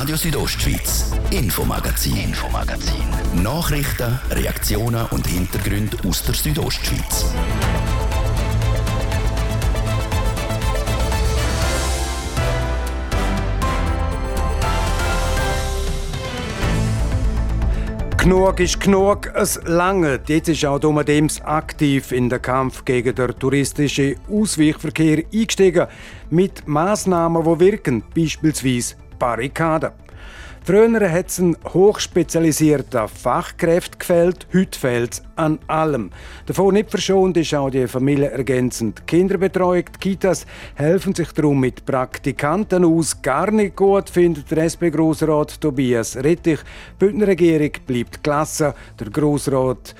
Radio Südostschweiz, Infomagazin, Infomagazin. Nachrichten, Reaktionen und Hintergründe aus der Südostschweiz. Genug ist genug, es lange. Jetzt ist auch Domadems aktiv in den Kampf gegen den touristischen Ausweichverkehr eingestiegen. Mit Massnahmen, die wirken, beispielsweise Barrikaden. Früher hat es einen hochspezialisierten Fachkräfte gefällt, heute fehlt es an allem. Davon nicht verschont ist auch die familienergänzende Kinderbetreuung. Die Kitas helfen sich darum mit Praktikanten aus. Gar nicht gut findet der SP-Grossrat Tobias Rettich. Die Bündner Regierung bleibt klasse. Der Grossrat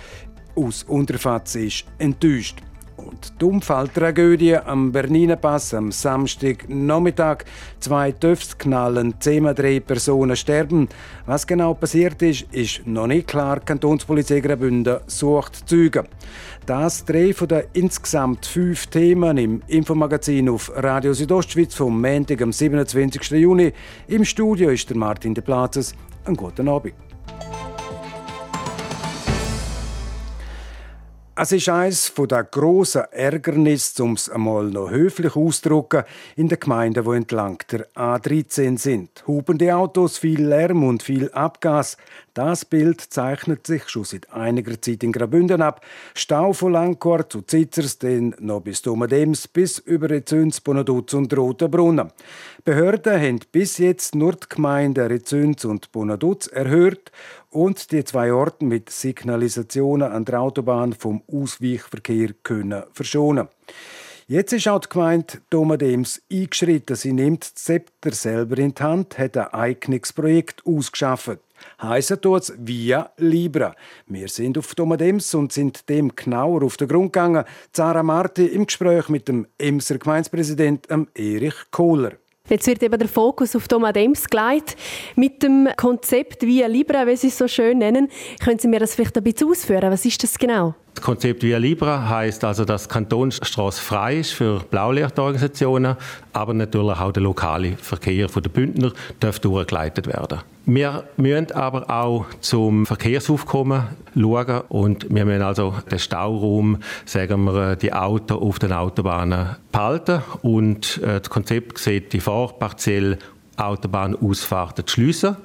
aus Unterfatz ist enttäuscht. Und die Unfalltragödie am Berniner Pass am Samstag Nachmittag. Zwei Töfts knallen, zehnmal drei Personen sterben. Was genau passiert ist, ist noch nicht klar. Die Kantonspolizei Graubünden sucht Züge. Das drei von den insgesamt fünf Themen im Infomagazin auf Radio Südostschweiz vom Montag, am 27. Juni. Im Studio ist der Martin de Plazes. Einen guten Abend. Es ist eines der grossen Ärgernisse, um es einmal noch höflich auszudrücken, in den Gemeinden, die entlang der A13 sind. Hubende Autos, viel Lärm und viel Abgas. Das Bild zeichnet sich schon seit einiger Zeit in Graubünden ab. Stau von Langquart zu Zitzers, dann noch bis Domadems, bis über Rezüns, Bonaduz und Rotenbrunnen. Behörden haben bis jetzt nur die Gemeinden Rezüns und Bonaduz erhört und die zwei Orte mit Signalisationen an der Autobahn vom Ausweichverkehr können verschonen. Jetzt ist auch die Gemeinde Domadems eingeschritten. Sie nimmt das Zepter selber in die Hand, hat ein Eignungsprojekt ausgeschafft. Heissen tut's Via Libra. Wir sind auf Domadems und sind dem genauer auf den Grund gegangen. Zara Marti im Gespräch mit dem Emser Gemeindepräsidenten Erich Kohler. Jetzt wird eben der Fokus auf Thomas Dems gelegt. Mit dem Konzept Via Libra, wie Sie es so schön nennen, können Sie mir das vielleicht ein bisschen ausführen? Was ist das genau? Das Konzept Via Libra heißt also, dass die Kantonsstraße frei ist für Blaulichtorganisationen, aber natürlich auch der lokale Verkehr den Bündner darf durchgeleitet werden. Wir müssen aber auch zum Verkehrsaufkommen schauen und wir müssen also den Stauraum, sagen wir, die Autos auf den Autobahnen behalten und äh, das Konzept sieht die Vorparzelle Autobahnausfahrten zu schliessen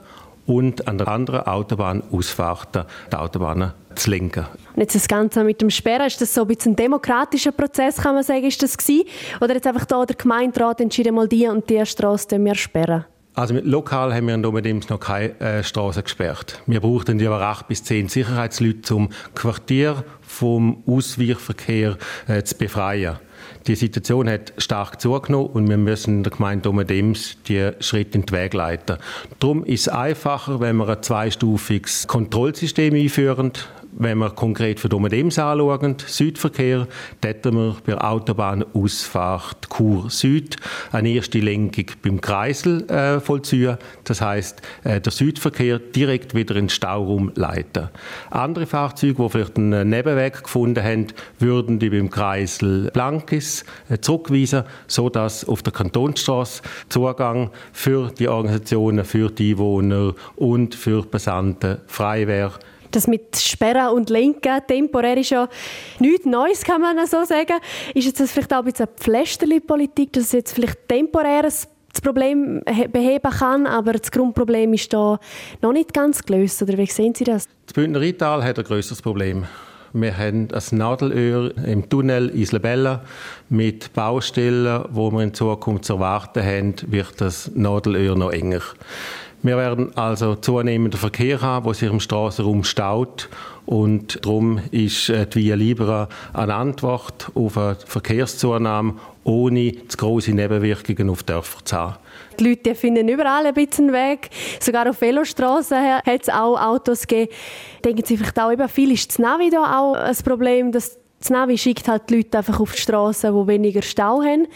und an der anderen Autobahnausfahrten die Autobahnen zu lenken. Und jetzt das Ganze mit dem Sperren, ist das so ein bisschen ein demokratischer Prozess, kann man sagen, ist das gewesen? Oder jetzt einfach da der Gemeinderat entschieden, mal die und die Straße wir sperren? Also lokal haben wir in noch keine äh, Straße gesperrt. Wir brauchten aber acht bis zehn Sicherheitsleute, um Quartier vom Ausweichverkehr äh, zu befreien. Die Situation hat stark zugenommen und wir müssen der Gemeinde Domedems die Schritte in den Weg leiten. Darum ist es einfacher, wenn wir ein zweistufiges Kontrollsystem einführen, wenn wir konkret für Domedems anschauen, Südverkehr, hätten wir bei Autobahnausfahrt Chur Süd eine erste Lenkung beim Kreisel äh, vollziehen. Das heißt, äh, der Südverkehr direkt wieder in den Stauraum leiten. Andere Fahrzeuge, die vielleicht einen Nebenweg gefunden haben, würden die beim Kreisel Blankis äh, zurückweisen, sodass auf der Kantonsstraße Zugang für die Organisationen, für die Einwohner und für Passanten frei wäre das mit Sperren und Lenken temporär ist ja nichts Neues, kann man so sagen. Ist jetzt das vielleicht auch ein bisschen Pflästerli-Politik, dass es jetzt vielleicht temporär das Problem beheben kann, aber das Grundproblem ist da noch nicht ganz gelöst, oder wie sehen Sie das? Das Bündner Rheintal hat ein grösseres Problem. Wir haben ein Nadelöhr im Tunnel Isla Bella mit Baustellen, wo wir in Zukunft zu erwarten haben, wird das Nadelöhr noch enger. Wir werden also zunehmenden Verkehr haben, der sich im Straßenraum staut. Und darum ist äh, die Via Libera eine Antwort auf eine Verkehrszunahme, ohne zu grosse Nebenwirkungen auf Dörfer zu haben. Die Leute finden überall ein bisschen Weg. Sogar auf Velostraßen hat es auch Autos gegeben. Denken Sie vielleicht auch, viel ist das Navi da auch ein Problem, dass Das Navi schickt halt die Leute einfach auf die Straßen, die weniger Stau haben.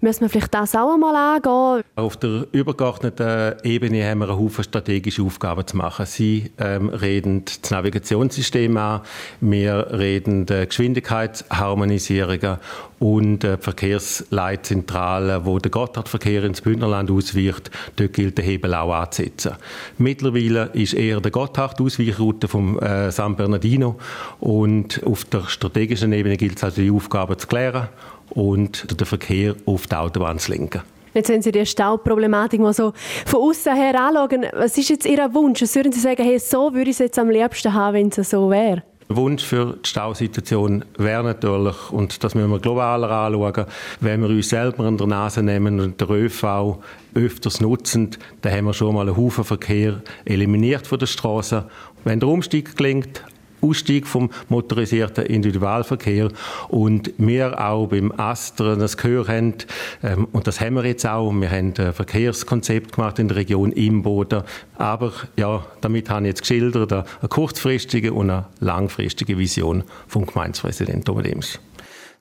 Müssen wir vielleicht das auch einmal angehen? Auf der übergeordneten Ebene haben wir einen Haufen strategische Aufgaben zu machen. Sie ähm, reden das Navigationssystem an, wir reden die Geschwindigkeitsharmonisierungen und die Verkehrsleitzentrale, wo der Gotthardverkehr ins Bündnerland ausweicht, dort gilt der Hebel auch anzusetzen. Mittlerweile ist eher der Gotthard-Ausweichroute vom äh, San Bernardino und auf der strategischen Ebene gilt es also die Aufgaben zu klären und den Verkehr auf die Autobahn zu lenken. Jetzt, wenn Sie die Stauproblematik mal so von außen her anschauen, was ist jetzt Ihr Wunsch? Was würden Sie sagen, hey, so würde ich es jetzt am liebsten haben, wenn es so wäre? Der Wunsch für die Stausituation wäre natürlich, und das müssen wir globaler anschauen, wenn wir uns selber an der Nase nehmen und den ÖV öfters nutzen, dann haben wir schon mal einen Haufen Verkehr eliminiert von der Straße. Wenn der Umstieg gelingt, Ausstieg vom motorisierten Individualverkehr und wir auch beim Astra das Gehör haben, ähm, und das haben wir jetzt auch, wir haben ein Verkehrskonzept gemacht in der Region Imboden, aber ja, damit habe ich jetzt geschildert, eine kurzfristige und eine langfristige Vision vom Gemeindepräsidenten Oberdems.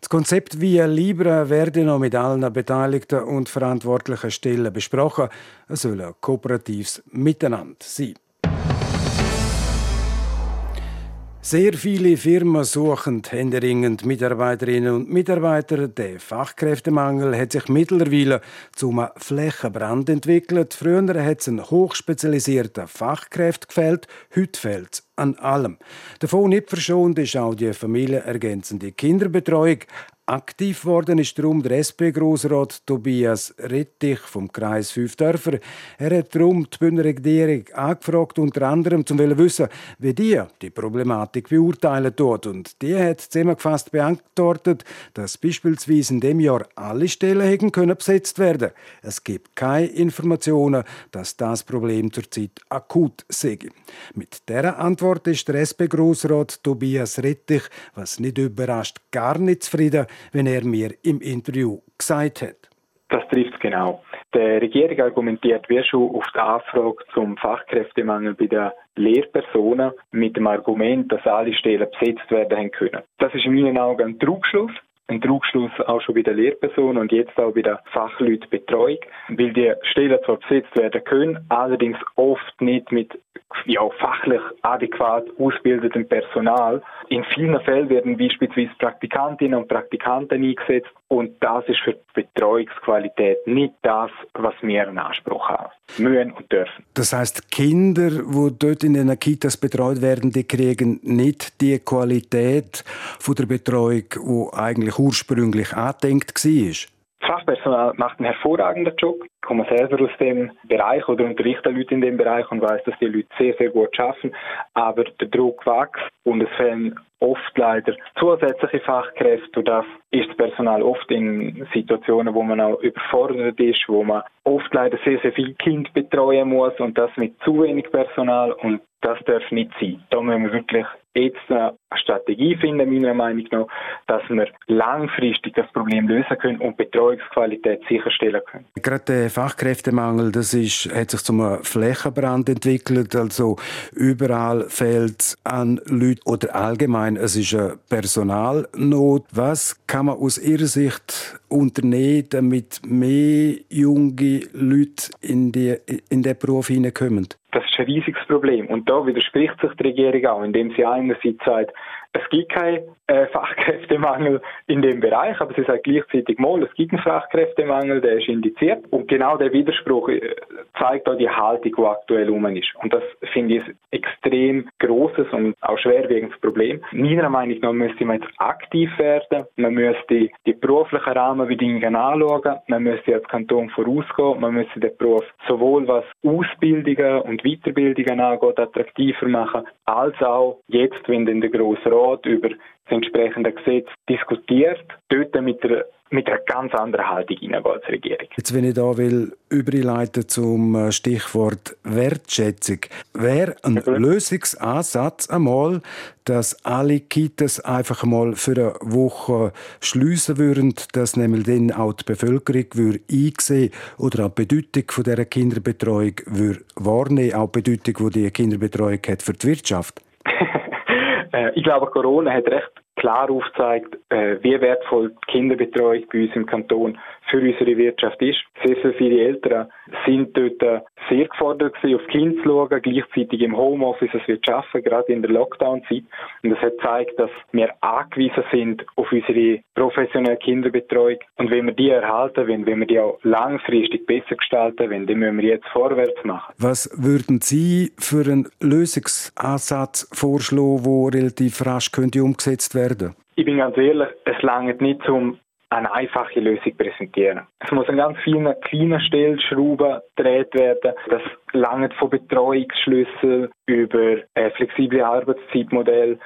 Das Konzept Via Libra werde noch mit allen Beteiligten und verantwortlichen Stellen besprochen. Es soll ein kooperatives Miteinander sein. Sehr viele Firmen suchen händeringend Mitarbeiterinnen und Mitarbeiter. Der Fachkräftemangel hat sich mittlerweile zum Flächenbrand entwickelt. Früher hat es einen hochspezialisierten Fachkräfte gefällt, heute fehlt es an allem. Davon nicht verschont ist auch die familienergänzende Kinderbetreuung. Aktiv worden ist darum der SP-Grossrat Tobias Rettich vom Kreis Fünf Dörfer. Er hat darum die Bündner Regierung angefragt, unter anderem, um zu wissen, wie die die Problematik beurteilen tut. Und die hat zusammengefasst beantwortet, dass beispielsweise in dem Jahr alle Stellen hätten können besetzt werden. Es gibt keine Informationen, dass das Problem zurzeit akut sei. Mit dieser Antwort ist der SP-Grossrat Tobias Rettich, was nicht überrascht, gar nicht zufrieden wenn er mir im Interview gesagt hat. Das trifft genau. Die Regierung argumentiert wie schon auf die Anfrage zum Fachkräftemangel bei den Lehrpersonen mit dem Argument, dass alle Stellen besetzt werden können. Das ist in meinen Augen ein Trugschluss ein Trugschluss auch schon bei der Lehrperson und jetzt auch bei der Fachleutbetreuung, weil die Stellen zwar besetzt werden können, allerdings oft nicht mit ja, fachlich adäquat ausgebildetem Personal. In vielen Fällen werden beispielsweise Praktikantinnen und Praktikanten eingesetzt und das ist für die Betreuungsqualität nicht das, was wir in Anspruch haben, müssen und dürfen. Das heißt, Kinder, die dort in den Kitas betreut werden, die kriegen nicht die Qualität von der Betreuung, die eigentlich ursprünglich angedenkt war? Fachpersonal macht einen hervorragenden Job. Ich komme selber aus dem Bereich oder unterrichte Leute in dem Bereich und weiß, dass die Leute sehr, sehr gut schaffen. Aber der Druck wächst und es fehlen oft leider zusätzliche Fachkräfte. Und das ist das Personal oft in Situationen, wo man auch überfordert ist, wo man oft leider sehr, sehr viel Kind betreuen muss und das mit zu wenig Personal. Und das darf nicht sein. Da müssen wir wirklich jetzt eine Strategie finden, meiner Meinung nach, dass wir langfristig das Problem lösen können und Betreuungsqualität sicherstellen können. Gerade der Fachkräftemangel, das ist, hat sich zum Flächenbrand entwickelt. Also überall fehlt es an Leuten oder allgemein, es ist eine Personalnot. Was kann man aus Ihrer Sicht unternehmen, damit mehr junge Leute in, die, in den Beruf hineinkommen? Das ist ein riesiges Problem. Und da widerspricht sich die Regierung auch, indem sie einerseits sagt, es gibt keinen äh, Fachkräftemangel in dem Bereich, aber sie sagt gleichzeitig mal, es gibt einen Fachkräftemangel, der ist indiziert. Und genau der Widerspruch äh, zeigt auch die Haltung, die aktuell rum ist. Und das finde ich ein extrem großes und auch schwerwiegendes Problem. Meiner Meinung nach müsste man jetzt aktiv werden. Man müsste die beruflichen Rahmenbedingungen anschauen. Man müsste als Kanton vorausgehen. Man müsste den Beruf sowohl was Ausbildungen und Weiterbildungen angeht, attraktiver machen, als auch jetzt, wenn dann der grosse Rat über das entsprechende Gesetz diskutiert, dort mit der mit einer ganz anderen Haltung hineingehen als Regierung. Jetzt, wenn ich da will, überleiten zum äh, Stichwort Wertschätzung, wäre ein mhm. Lösungsansatz einmal, dass alle Kitas einfach mal für eine Woche schliessen würden, dass nämlich dann auch die Bevölkerung würde einsehen oder auch die Bedeutung von dieser Kinderbetreuung würde wahrnehmen, auch die Bedeutung, die die Kinderbetreuung hat für die Wirtschaft. Äh, ich glaube, Corona hat recht klar aufzeigt, äh, wie wertvoll die Kinderbetreuung bei uns im Kanton für unsere Wirtschaft ist. Sehr, sehr viele Eltern sind dort äh, sehr gefordert gewesen, auf die Kinder zu schauen, gleichzeitig im Homeoffice es wird schaffen, gerade in der Lockdown-Zeit. Und das hat gezeigt, dass wir angewiesen sind auf unsere professionelle Kinderbetreuung. Und wenn wir die erhalten wollen, wenn wir die auch langfristig besser gestalten wollen, dann müssen wir jetzt vorwärts machen. Was würden Sie für einen Lösungsansatz vorschlagen, der relativ rasch könnte umgesetzt werden? Ich bin ganz ehrlich, es langt nicht um eine einfache Lösung präsentieren. Es muss an ganz vielen kleinen Stellschrauben gedreht werden. Das langt von Betreuungsschlüssel über äh, flexible Arbeitszeitmodell.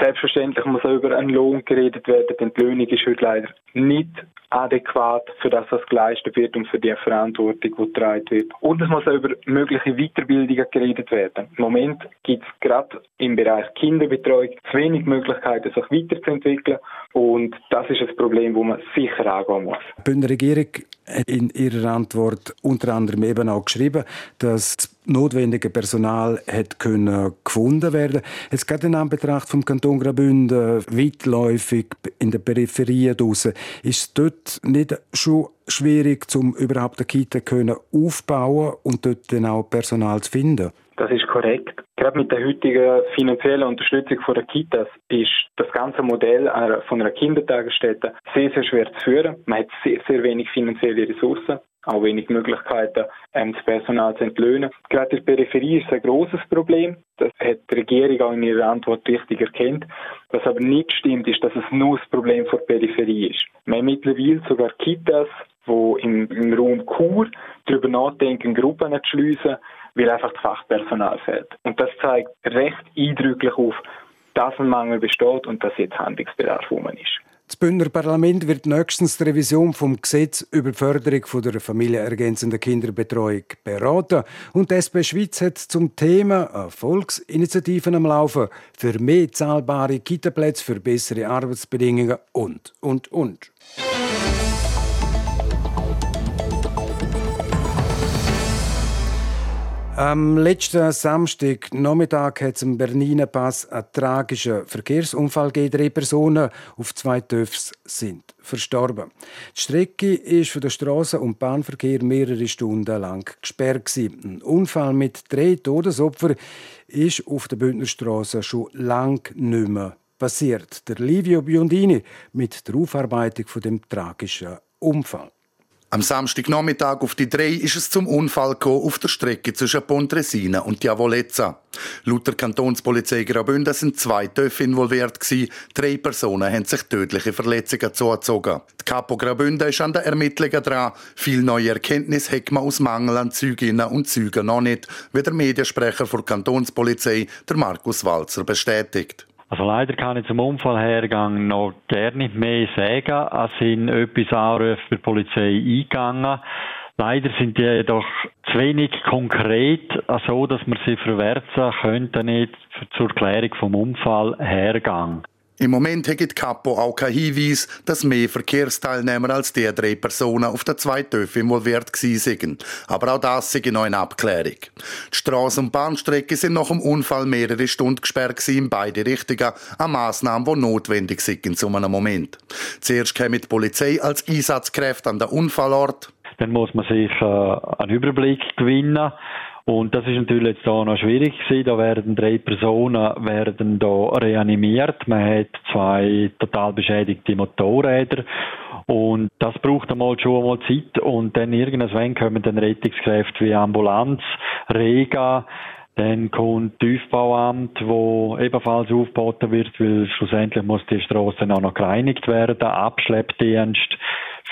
Selbstverständlich muss auch über einen Lohn geredet werden. Die Entlöhnung ist heute leider nicht adäquat für das, was geleistet wird und für die Verantwortung, die getragen wird. Und es muss auch über mögliche Weiterbildungen geredet werden. Im Moment gibt es gerade im Bereich Kinderbetreuung zu wenig Möglichkeiten, sich weiterzuentwickeln. Und das ist ein Problem, das man sicher angehen muss. Die Bündner Regierung hat in ihrer Antwort unter anderem eben auch geschrieben, dass das notwendige Personal hat können gefunden werden. Jetzt gerade in Anbetracht vom Kanton Graubünden weitläufig in der Peripherie draussen, ist dort nicht schon schwierig, um überhaupt eine Kita aufbauen und dort dann auch Personal zu finden? Das ist korrekt. Gerade mit der heutigen finanziellen Unterstützung von der Kitas ist das ganze Modell von einer Kindertagesstätte sehr, sehr schwer zu führen. Man hat sehr, sehr wenig finanzielle Ressourcen, auch wenig Möglichkeiten, ähm, das Personal zu entlöhnen. Gerade in der Peripherie ist ein großes Problem. Das hat die Regierung auch in ihrer Antwort richtig erkannt. Was aber nicht stimmt, ist, dass es nur das Problem der Peripherie ist. Man hat mittlerweile sogar Kitas, die im, im Raum Kur darüber nachdenken, Gruppen zu schliessen, weil einfach das Fachpersonal fehlt. Und das zeigt recht eindrücklich auf, dass ein Mangel besteht und dass jetzt Handlungsbedarf rum ist. Das Bündner Parlament wird nächstens die Revision vom Gesetz über die Förderung von der familienergänzenden Kinderbetreuung beraten. Und die SP Schweiz hat zum Thema Volksinitiativen am Laufen für mehr zahlbare Kitaplätze, für bessere Arbeitsbedingungen und, und, und. Am letzten Samstag Nachmittag hat es im Berniner Pass einen tragischen Verkehrsunfall gegeben. Drei Personen auf zwei Dörfs sind verstorben. Die Strecke ist für den Straßen- und Bahnverkehr mehrere Stunden lang gesperrt. Ein Unfall mit drei Todesopfern ist auf der Bündnerstraße schon lange nicht mehr passiert. Der Livio Biondini mit der Aufarbeitung von dem tragischen Unfall. Am Samstagnachmittag auf die drei ist es zum Unfall gekommen auf der Strecke zwischen Pontresina und Diavolezza. Laut der Kantonspolizei Graubünden sind zwei Töpfe involviert gewesen. Drei Personen haben sich tödliche Verletzungen zugezogen. Die Capo Graubünden ist an den Ermittlungen dran. Viel neue Erkenntnisse hat man aus Mangel an Zeuginnen und Zeugen noch nicht, wie der Mediensprecher der Kantonspolizei, der Markus Walzer, bestätigt. Also leider kann ich zum Unfallhergang noch gerne nicht mehr sagen. Es sind etwas Anrufe die Polizei eingegangen. Leider sind die jedoch zu wenig konkret, so dass man sie verwerten könnte nicht zur Klärung vom Unfallhergang. Im Moment hat Capo auch keinen Hinweis, dass mehr Verkehrsteilnehmer als die drei Personen auf der zweiten Töpfe involviert waren. Aber auch das sei noch eine Abklärung. Die Straßen- und Bahnstrecken sind nach dem Unfall mehrere Stunden gesperrt in beide Richtungen, eine Massnahme, die notwendig sind in so einem Moment. Zuerst käme die Polizei als Einsatzkräfte an den Unfallort. Dann muss man sich äh, einen Überblick gewinnen und das ist natürlich jetzt auch noch schwierig gewesen. Da werden drei Personen werden da reanimiert. Man hat zwei total beschädigte Motorräder. Und das braucht einmal schon einmal Zeit. Und dann irgendwann kommen dann Rettungskräfte wie Ambulanz, Rega, dann kommt Tiefbauamt, wo ebenfalls aufgeboten wird, weil schlussendlich muss die Straße auch noch gereinigt werden, Abschleppdienst,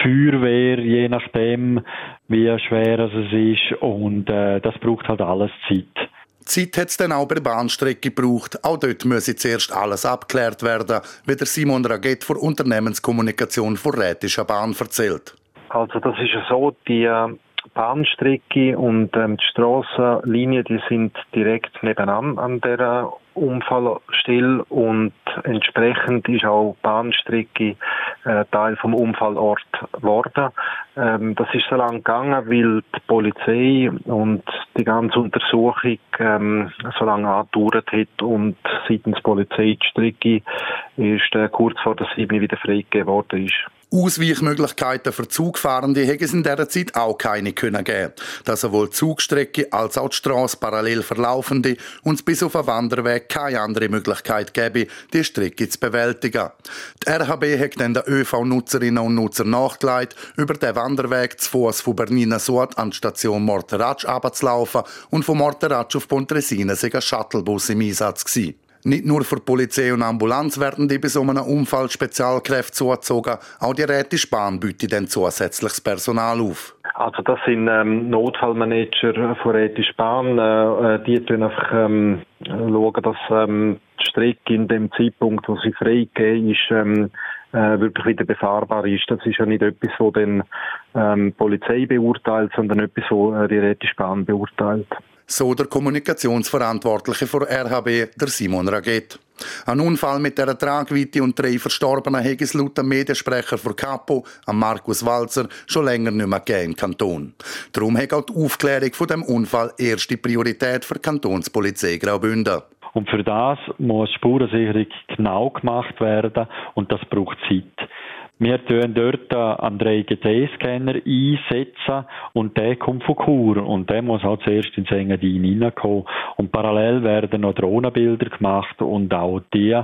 Feuerwehr, je nachdem, wie schwer es ist. Und äh, das braucht halt alles Zeit. Zeit hat es dann auch bei der Bahnstrecke gebraucht. Auch dort müsse zuerst alles abgeklärt werden, wie der Simon Raget vor Unternehmenskommunikation vor Rätischer Bahn erzählt. Also das ist ja so, die äh, Bahnstrecke und ähm, die Strassenlinie, die sind direkt nebenan an der Unfallstelle und entsprechend ist auch Bahnstrecke äh, Teil vom Unfallort geworden. Ähm, das ist so lange gegangen, weil die Polizei und die ganze Untersuchung ähm, so lange angedauert hat und seitens Polizei. Die Strecke ist äh, kurz vor der 7 wieder freigegeben worden. Ist. Ausweichmöglichkeiten für Zugfahrende hätte es in dieser Zeit auch keine können geben. Dass sowohl die Zugstrecke als auch die Strasse parallel verlaufende und bis auf einen Wanderweg keine andere Möglichkeit gäbe, die Strecke zu bewältigen. Die RHB hat dann den ÖV-Nutzerinnen und Nutzer nachgelegt, über den Wanderweg zu Fuß von Bernina Sort an die Station Morteratsch abzulaufen und von Morteratsch auf Pontresina sei ein Shuttlebus im Einsatz gewesen. Nicht nur für Polizei und Ambulanz werden die bei so einem Unfall Spezialkräfte zugezogen, auch die Rätische Bahn bietet dann zusätzliches Personal auf. Also das sind ähm, Notfallmanager von Rätische Bahn. Äh, äh die tun einfach ähm, schauen, dass ähm, die Strecke in dem Zeitpunkt, wo sie freigegeben ist, ähm, äh, wirklich wieder befahrbar ist. Das ist ja nicht etwas, wo dann ähm, Polizei beurteilt, sondern etwas, wo äh, die Rätische Bahn beurteilt so der Kommunikationsverantwortliche für RHB, der Simon Raget. Ein Unfall mit der Tragweite und drei Verstorbenen es laut dem Mediensprecher für Capo, Markus Walzer, schon länger nicht mehr gegeben im Kanton. Darum hat auch die Aufklärung von dem Unfall erste Priorität für die Kantonspolizei Graubünden. Und für das muss Spurensicherung genau gemacht werden und das braucht Zeit. Wir tun dort einen 3GT-Scanner einsetzen und der kommt von Chur und der muss halt zuerst ins Engadin reinkommen. Und parallel werden noch Drohnenbilder gemacht und auch die,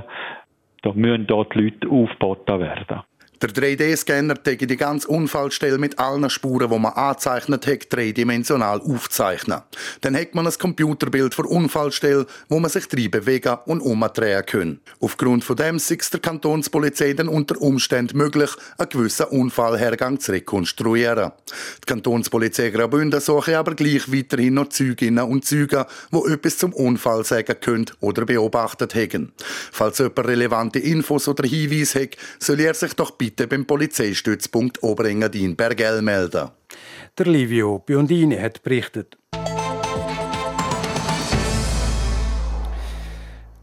da müssen dort die Leute aufgeboten werden. Der 3D-Scanner täge die ganze Unfallstelle mit allen Spuren, die man angezeichnet hat, dreidimensional aufzeichnen. Dann hat man ein Computerbild für Unfallstelle, wo man sich drin bewegen und umdrehen kann. Aufgrund von dem ist der Kantonspolizei dann unter Umständen möglich, einen gewissen Unfallhergang zu rekonstruieren. Die Kantonspolizei Graubünden suche aber gleich weiterhin noch Zeuginnen und Zeugen, die etwas zum Unfall sagen können oder beobachtet haben. Falls jemand relevante Infos oder Hinweise hat, soll er sich doch bitte bitte beim Polizeistützpunkt Oberengadin Bergell melden. Der Livio Biondini hat berichtet.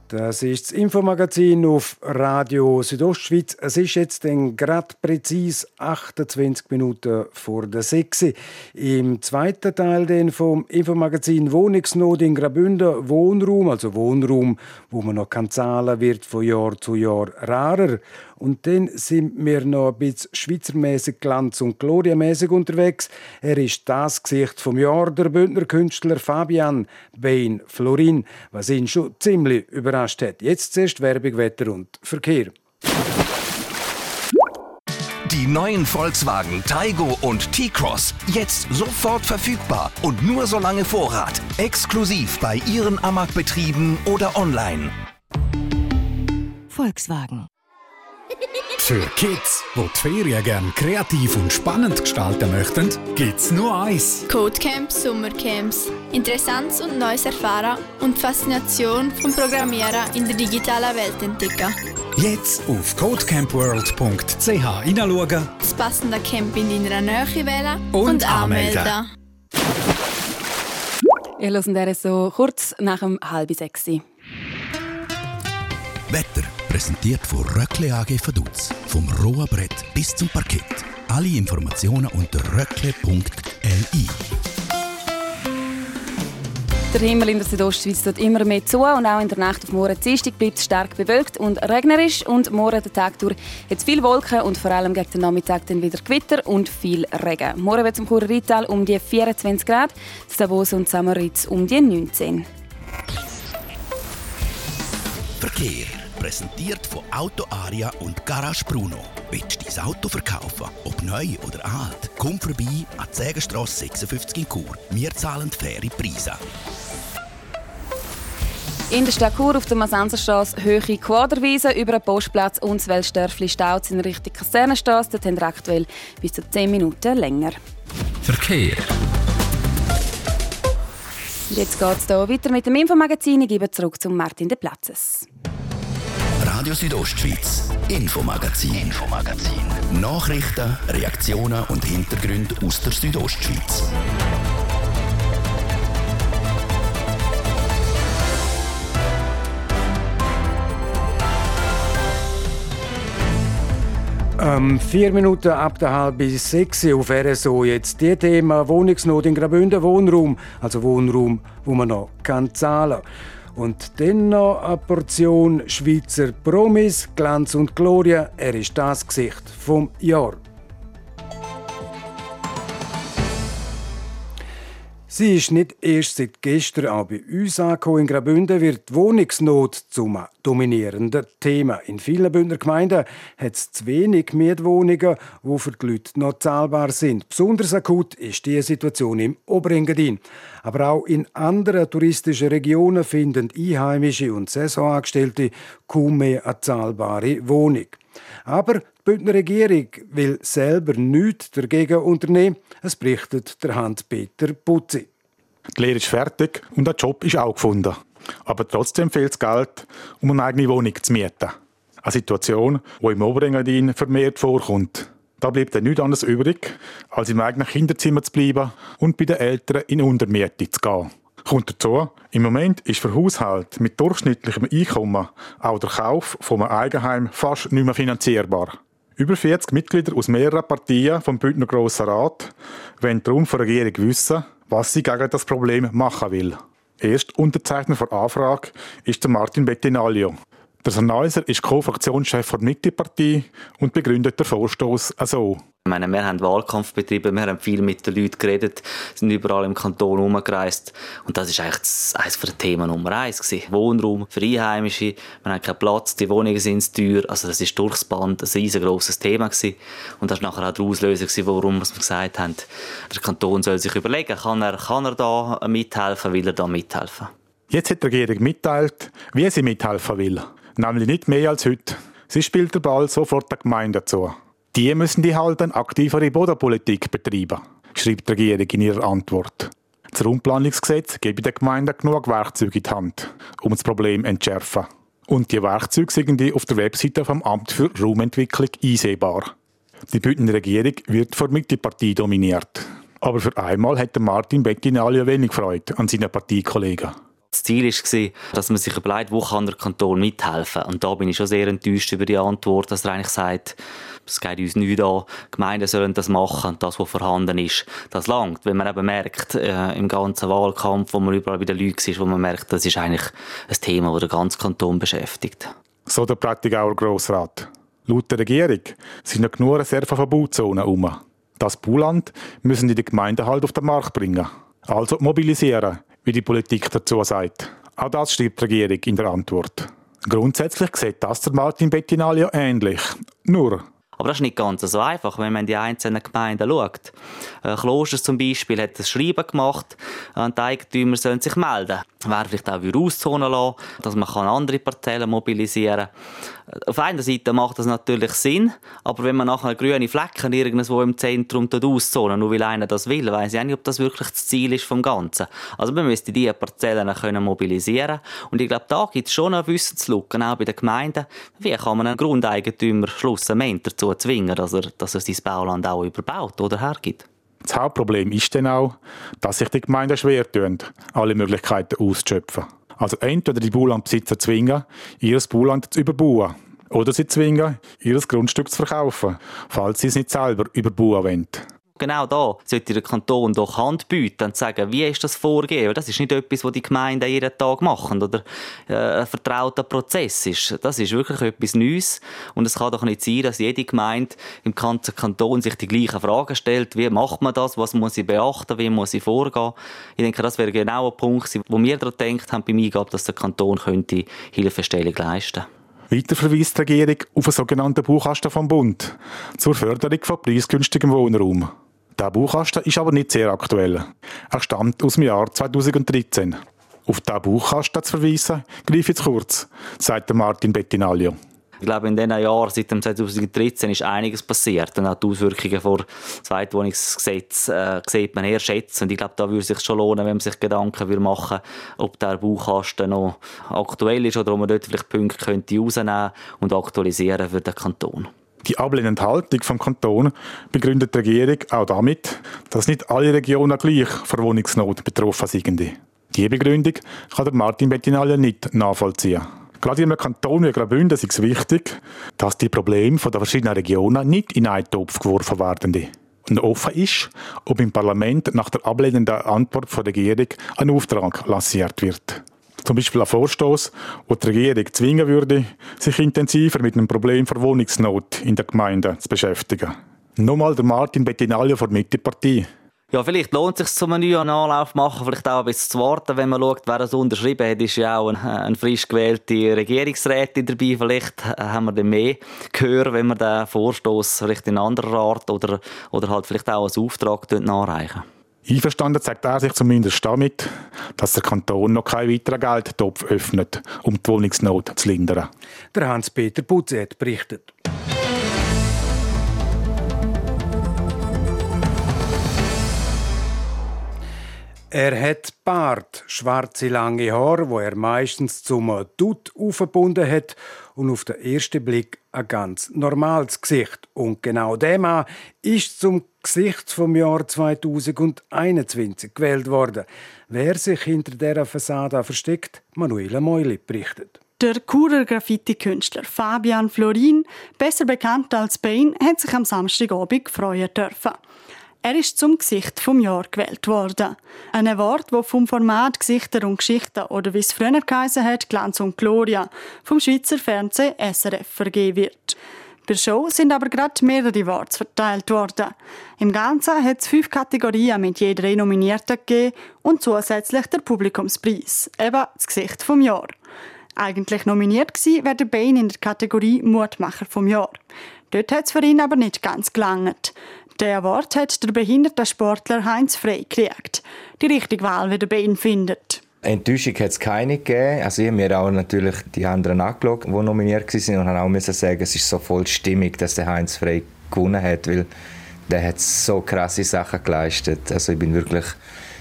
Das ist das Infomagazin auf Radio Südostschweiz. Es ist jetzt gerade präzise 28 Minuten vor der 6. Im zweiten Teil den vom Infomagazin Wohnungsnot in Graubünden Wohnraum, also Wohnraum, wo man noch kann zahlen wird von Jahr zu Jahr rarer. Und dann sind wir noch ein bisschen schweizermäßig Glanz- und Gloriamäßig unterwegs. Er ist das Gesicht vom Jahr, der Bündner Künstler Fabian Bain Florin, was ihn schon ziemlich überrascht hat. Jetzt zuerst Werbung, Wetter und Verkehr. Die neuen Volkswagen Taigo und T-Cross jetzt sofort verfügbar und nur so lange Vorrat. Exklusiv bei Ihren Amag-Betrieben oder online. Volkswagen. Für Kids, die die Ferien gerne kreativ und spannend gestalten möchten, gibt's nur eins. Codecamps, Sommercamps. Interessantes und Neues erfahren und die Faszination vom Programmieren in der digitalen Welt entdecken. Jetzt auf codecampworld.ch hineinschauen. Das passende Camp in deiner Nähe wählen und, und anmelden. anmelden. Ihr hört so kurz nach dem halb sechs. Wetter präsentiert von Röckle AG Vaduz. Vom rohen Brett bis zum Parkett. Alle Informationen unter röckle.li. Der Himmel in der Südostschweiz wird immer mehr zu und auch in der Nacht auf morgen Dienstag bleibt es stark bewölkt und regnerisch und morgen den Tag durch hat viel Wolken und vor allem gegen den Nachmittag dann wieder Gewitter und viel Regen. Morgen wird es im Rital um die 24 Grad, Davos und Samaritz um die 19. Verkehr. Präsentiert von Auto Aria und Garage Bruno. Willst du dein Auto verkaufen? Ob neu oder alt? Komm vorbei an die Sägenstrasse 56 in Chur. Wir zahlen faire Preise. In der Stadt Chur auf der Masanserstraße höhere Quaderwiese über den Postplatz und das Weltstörfli Stauz in Richtung Kasernenstraße. Dort haben wir aktuell bis zu 10 Minuten länger. Verkehr. Und jetzt geht es hier weiter mit dem Infomagazin. Ich gebe zurück zu Martin de Platzes. Radio Südostschweiz, Infomagazin, Infomagazin. Nachrichten, Reaktionen und Hintergründe aus der Südostschweiz. Ähm, vier Minuten ab der halb bis sechs auf RSO jetzt die Thema Wohnungsnot in Graubünden, Wohnraum, also Wohnraum, wo man noch kann zahlen. Und dann noch eine Portion Schweizer Promis, Glanz und Gloria. Er ist das Gesicht vom Jahr. Sie ist nicht erst seit gestern auch bei uns angekommen. In Graubünden wird die Wohnungsnot zum dominierenden Thema. In vielen Bündner Gemeinden hat es zu wenig Mietwohnungen, die für die Leute noch zahlbar sind. Besonders akut ist die Situation im Oberengadin. Aber auch in anderen touristischen Regionen finden Einheimische und Saisonangestellte kaum mehr eine zahlbare Wohnung. Aber die Bündner Regierung will selber nichts dagegen unternehmen. Es berichtet der Hans-Peter Putzi. Die Lehre ist fertig und der Job ist auch gefunden. Aber trotzdem fehlt das Geld, um eine eigene Wohnung zu mieten. Eine Situation, die im Oberengadin vermehrt vorkommt. Da bleibt dann nichts anderes übrig, als im eigenen Kinderzimmer zu bleiben und bei den Eltern in Untermiete zu gehen. Kommt dazu, im Moment ist für Haushalte mit durchschnittlichem Einkommen auch der Kauf von einem Eigenheim fast nicht mehr finanzierbar. Über 40 Mitglieder aus mehreren Partien vom Bündner Grossen Rat wollen darum von der Regierung wissen, was sie gegen das Problem machen will. Erst Unterzeichner der Anfrage ist der Martin Bettinalio. Der Sennheiser ist Co-Fraktionschef der Mitte-Partei und begründet den Vorstoß so. Meine, wir haben Wahlkampf betrieben, wir haben viel mit den Leuten geredet, sind überall im Kanton umgereist und das ist eigentlich das, eines der Themen Nummer eins gewesen. Wohnraum für Einheimische, man hat keinen Platz, die Wohnungen sind teuer, also das ist durchs Band ein riesengroßes Thema gewesen und das war nachher auch Auslöser gewesen, warum wir gesagt haben, der Kanton soll sich überlegen, kann er, kann er da mithelfen, will er da mithelfen. Jetzt hat die Regierung mitteilt, wie sie mithelfen will, nämlich nicht mehr als heute. Sie spielt den Ball sofort der Gemeinde zu. Die müssen die halt eine aktivere Bodenpolitik betreiben, schreibt die Regierung in ihrer Antwort. Das Raumplanungsgesetz gebe den Gemeinden genug Werkzeuge in die Hand, um das Problem zu entschärfen. Und die Werkzeuge sind die auf der Webseite vom Amt für Raumentwicklung einsehbar. Die Bündner Regierung wird von Mittepartie dominiert. Aber für einmal hat Martin Bettinalio wenig Freude an seinen Parteikollegen. Das Ziel war, dass man sich überlegt, wo kann der Kanton mithelfen. Und da bin ich schon sehr enttäuscht über die Antwort, dass er eigentlich sagt, es geht uns nicht an, Gemeinden sollen das machen und das, was vorhanden ist, das langt. Wenn man eben merkt, äh, im ganzen Wahlkampf, wo man überall bei den Leuten ist, wo man merkt, das ist eigentlich ein Thema, das den ganzen Kanton beschäftigt. So der Prättigauer Grossrat. Laut der Regierung sind noch genug Reserveverbotszonen herum. Das Bauland müssen die Gemeinden halt auf den Markt bringen. Also mobilisieren, wie die Politik dazu sagt. Auch das schreibt die Regierung in der Antwort. Grundsätzlich sieht das der Martin Bettinalio ähnlich. Nur, aber das ist nicht ganz so einfach, wenn man in die einzelnen Gemeinden schaut. Äh, Klosters zum Beispiel hat ein Schreiben gemacht, äh, die Eigentümer sollen sich melden. Wäre vielleicht auch auszonen lassen, dass man andere Parzellen mobilisieren kann. Auf einer Seite macht das natürlich Sinn, aber wenn man nachher grüne Flecken irgendwo im Zentrum auszonen, nur weil einer das will, weiß ich nicht, ob das wirklich das Ziel ist vom Ganzen. Also man müsste diese Parzellen können mobilisieren und ich glaube, da gibt es schon eine Wissenslücke, auch bei den Gemeinden. Wie kann man einen Grundeigentümer schlussendlich dazu dazu zwingen, dass er, dass er sein Bauland auch überbaut oder hergibt. Das Hauptproblem ist dann auch, dass sich die Gemeinden schwer tun, alle Möglichkeiten auszuschöpfen. Also entweder die Baulandbesitzer zwingen, ihr Bauland zu überbauen, oder sie zwingen, ihr Grundstück zu verkaufen, falls sie es nicht selber überbauen wollen genau da sollte der Kanton doch Hand bieten und sagen, wie ist das Vorgehen? Das ist nicht etwas, was die Gemeinden jeden Tag machen oder äh, ein vertrauter Prozess ist. Das ist wirklich etwas Neues und es kann doch nicht sein, dass jede Gemeinde im ganzen Kanton sich die gleichen Fragen stellt. Wie macht man das? Was muss ich beachten? Wie muss ich vorgehen? Ich denke, das wäre genau ein Punkt, wo wir daran gedacht haben beim Eingabe, dass der Kanton könnte Hilfestellung leisten könnte. Weiter verweist die Regierung auf einen sogenannten Buchkasten vom Bund zur Förderung von preisgünstigem Wohnraum. Der Buchkasten ist aber nicht sehr aktuell. Er stammt aus dem Jahr 2013. Auf diesen Buchkasten zu verweisen, greife ich kurz, sagt Martin Bettinalio. Ich glaube, in diesen Jahren, seit 2013, ist einiges passiert. Und auch die Auswirkungen des Zweitwohnungsgesetzes äh, sieht man eher schätzen. Und ich glaube, da würde es sich schon lohnen, wenn man sich Gedanken machen würde, ob der Baukasten noch aktuell ist oder ob man dort vielleicht Punkte könnte rausnehmen und aktualisieren für den Kanton. Die ablehnende Haltung vom Kanton begründet die Regierung auch damit, dass nicht alle Regionen gleich von Wohnungsnot betroffen sind. Diese Begründung kann Martin Bettinale nicht nachvollziehen. Gerade in einem Kanton wie Graubünden ist es wichtig, dass die Probleme der verschiedenen Regionen nicht in einen Topf geworfen werden. Und offen ist, ob im Parlament nach der ablehnenden Antwort der Regierung ein Auftrag lanciert wird. Zum Beispiel ein Vorstoß, wo die Regierung zwingen würde, sich intensiver mit dem Problem der Wohnungsnot in der Gemeinde zu beschäftigen. Nochmal der Martin Bettinaglia von der Mittepartei. Ja, vielleicht lohnt es sich, zum neuen Anlauf machen, vielleicht auch ein bisschen zu warten, wenn man schaut, wer das unterschrieben hat, ist ja auch eine, eine frisch gewählte Regierungsrätin dabei. Vielleicht haben wir dann mehr gehört, wenn wir den Vorstoß vielleicht in anderer Art oder, oder halt vielleicht auch als Auftrag nachreichen. Einverstanden zeigt er sich zumindest damit, dass der Kanton noch keinen weiteren Geldtopf öffnet, um die Wohnungsnot zu lindern. Der Hans-Peter Putze hat berichtet. Er hat Bart, schwarze lange Haare, wo er meistens zum Dutt aufgebunden hat und auf den ersten Blick ein ganz normales Gesicht. Und genau Mann ist zum Gesicht vom Jahr 2021 gewählt worden. Wer sich hinter dieser Fassade versteckt, Manuela Meuli berichtet. Der Churer Graffiti-Künstler Fabian Florin, besser bekannt als Bane, hat sich am Samstagabend freuen dürfen. Er ist zum Gesicht vom Jahr gewählt worden. Ein Award, wo vom Format Gesichter und Geschichten oder wie es früher geheißen hat, Glanz und Gloria, vom Schweizer Fernsehen SRF vergeben wird. Der Show sind aber gerade mehrere Awards verteilt worden. Im Ganzen hat es fünf Kategorien mit je drei Nominierten gegeben und zusätzlich der Publikumspreis, eben das Gesicht vom Jahr. Eigentlich nominiert war wäre der Bane in der Kategorie Mutmacher vom Jahr. Dort hat es für ihn aber nicht ganz gelangt. Der Award hat der behinderte Sportler Heinz Frey gekriegt. Die richtige Wahl, wie der Bein findet. Enttäuschung hat es keine gegeben. Also ich habe mir auch natürlich die anderen angeschaut, die nominiert waren und habe auch müssen sagen, es ist so voll stimmig, dass der Heinz Frey gewonnen hat, weil der hat so krasse Sachen geleistet. Also ich bin wirklich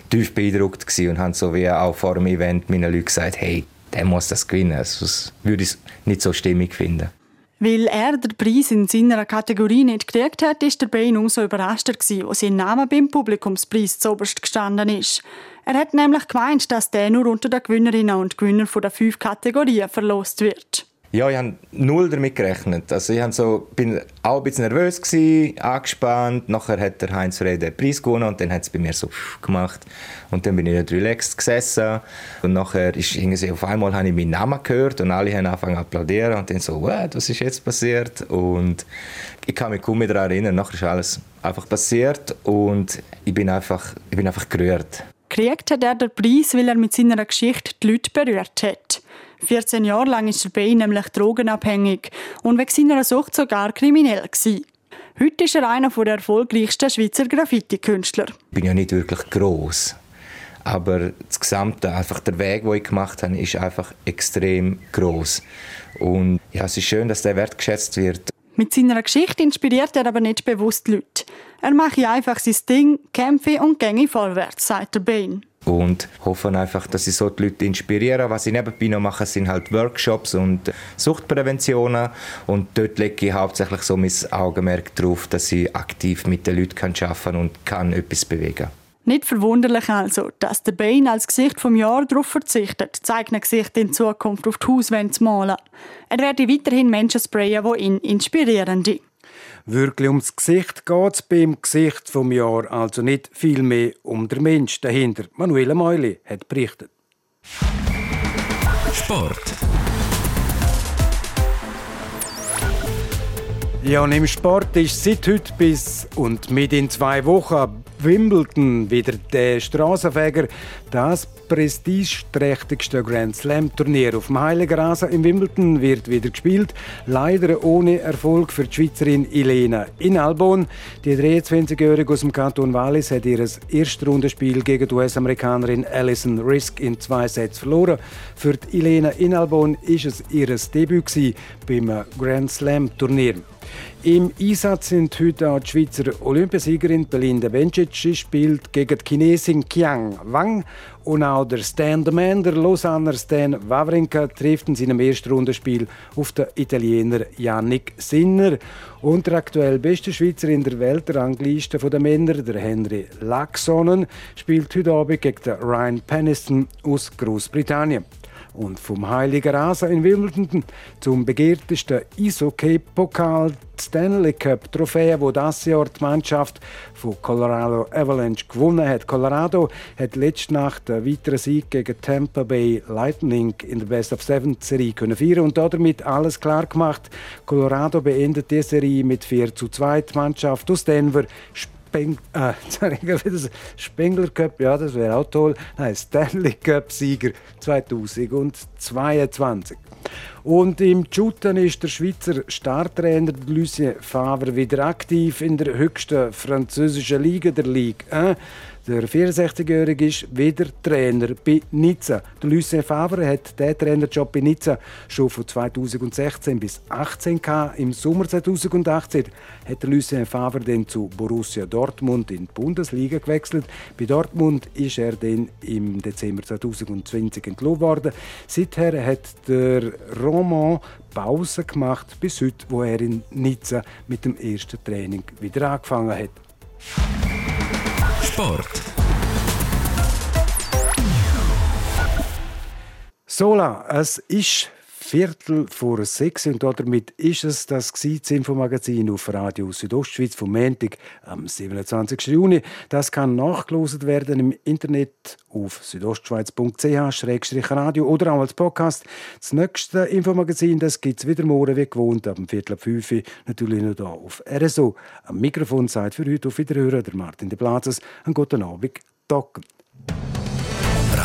tief beeindruckt und habe so wie auch vor dem Event meinen Leuten gesagt, hey, der muss das gewinnen. Sonst würde ich es nicht so stimmig finden. Weil er den Preis in seiner Kategorie nicht gekriegt hat, ist der Bain umso überraschter gewesen, als sein Name beim Publikumspreis zuoberst gestanden ist. Er hat nämlich gemeint, dass der nur unter den Gewinnerinnen und Gewinnern der fünf Kategorien verlost wird. Ja, ich habe null damit gerechnet. Also ich so, bin auch ein bisschen nervös, gewesen, angespannt. Nachher hat der Heinz Frey den Preis gewonnen und dann hat es bei mir so gemacht. Und dann bin ich nicht relaxed gesessen. Und nachher ist irgendwie auf einmal habe ich meinen Namen gehört und alle haben angefangen zu applaudieren. Und dann so, what, was ist jetzt passiert? Und ich kann mich kaum mehr daran erinnern. Nachher ist alles einfach passiert und ich bin einfach, ich bin einfach gerührt. Kriegt hat er den Preis, weil er mit seiner Geschichte die Leute berührt hat. 14 Jahre lang ist der Bey nämlich drogenabhängig und wegen seiner Sucht sogar kriminell gewesen. Heute ist er einer der erfolgreichsten Schweizer Graffiti-Künstler. Ich bin ja nicht wirklich gross, aber das Gesamte, einfach der Weg, den ich gemacht habe, ist einfach extrem groß. Und ja, es ist schön, dass der wertgeschätzt wird. Mit seiner Geschichte inspiriert er aber nicht bewusst Leute. Er mache einfach sein Ding, kämpfe und gänge vorwärts, sagt der Bane und hoffen einfach, dass ich so die Leute inspirieren. Was ich nebenbei noch mache, sind halt Workshops und Suchtpräventionen und dort lege ich hauptsächlich so mein Augenmerk darauf, dass ich aktiv mit den Leuten arbeiten kann und kann etwas bewegen nicht verwunderlich also, dass der Bain als Gesicht vom Jahr darauf verzichtet, sein Gesicht in Zukunft auf die Hauswände zu malen. Er werde weiterhin Menschen sprayen, die ihn inspirieren. Wirklich ums Gesicht geht es beim Gesicht vom Jahr, also nicht viel mehr um den Mensch dahinter. Manuela Meuli hat berichtet. Sport. Ja, und im Sport ist seit heute bis und mit in zwei Wochen Wimbledon wieder der Straßenfeger das prestigeträchtigste Grand Slam Turnier auf dem Heiligen Rasen in Wimbledon wird wieder gespielt. Leider ohne Erfolg für die Schweizerin Elena Inalbon. Die 23-Jährige aus dem Kanton Wallis hat ihr erstes Rundenspiel gegen die US-Amerikanerin Alison Risk in zwei Sätzen verloren. Für die Elena Inalbon ist es ihr Debüt beim Grand Slam Turnier. Im Einsatz sind heute auch die Schweizer Olympiasiegerin Belinda Bencic. Sie spielt gegen die Chinesin Qiang Wang und auch der Stan the Man, der Lausanner Stan Wawrinka, trifft in seinem ersten Rundenspiel auf den Italiener Yannick Sinner. Und der aktuell beste Schweizer in der Weltrangliste der Männer, der Henry Laxonen, spielt heute Abend gegen den Ryan Peniston aus Großbritannien. Und vom Heiligen Rasen in Wimbledon zum begehrtesten Eishockey-Pokal Stanley Cup Trophäe, wo das Jahr die Mannschaft von Colorado Avalanche gewonnen hat. Colorado hat letzte Nacht einen weiteren Sieg gegen Tampa Bay Lightning in der Best of Seven Serie können feiern und damit alles klar gemacht. Colorado beendet die Serie mit 4 zu 2. Die Mannschaft aus Denver Äh, Spengler Cup, ja, das wäre auch toll. Nein, Stanley Cup Sieger 2022. Und im Shooten ist der Schweizer Startrainer Lucien Favre wieder aktiv in der höchsten französischen Liga der Ligue. Äh? Der 64-Jährige ist wieder Trainer bei Nizza. Der Lucien Favre hat den Trainerjob bei Nizza schon von 2016 bis 2018 gehabt. Im Sommer 2018 hat der Lucien Favre dann zu Borussia Dortmund in die Bundesliga gewechselt. Bei Dortmund ist er dann im Dezember 2020 entlassen worden. Seither hat der Roman Pause gemacht bis heute, wo er in Nizza mit dem ersten Training wieder angefangen hat. Sport. Sola, es ist Viertel vor sechs und damit ist es das Infomagazin auf Radio Südostschweiz vom Montag am 27. Juni. Das kann nachgelost werden im Internet auf südostschweiz.ch-radio oder auch als Podcast. Das nächste Infomagazin gibt es wieder morgen wie gewohnt ab Viertel ab fünf natürlich noch hier auf RSO. Am Mikrofon seid für heute auf Wiederhören der Martin de Plazes. Einen guten Abend, Doc.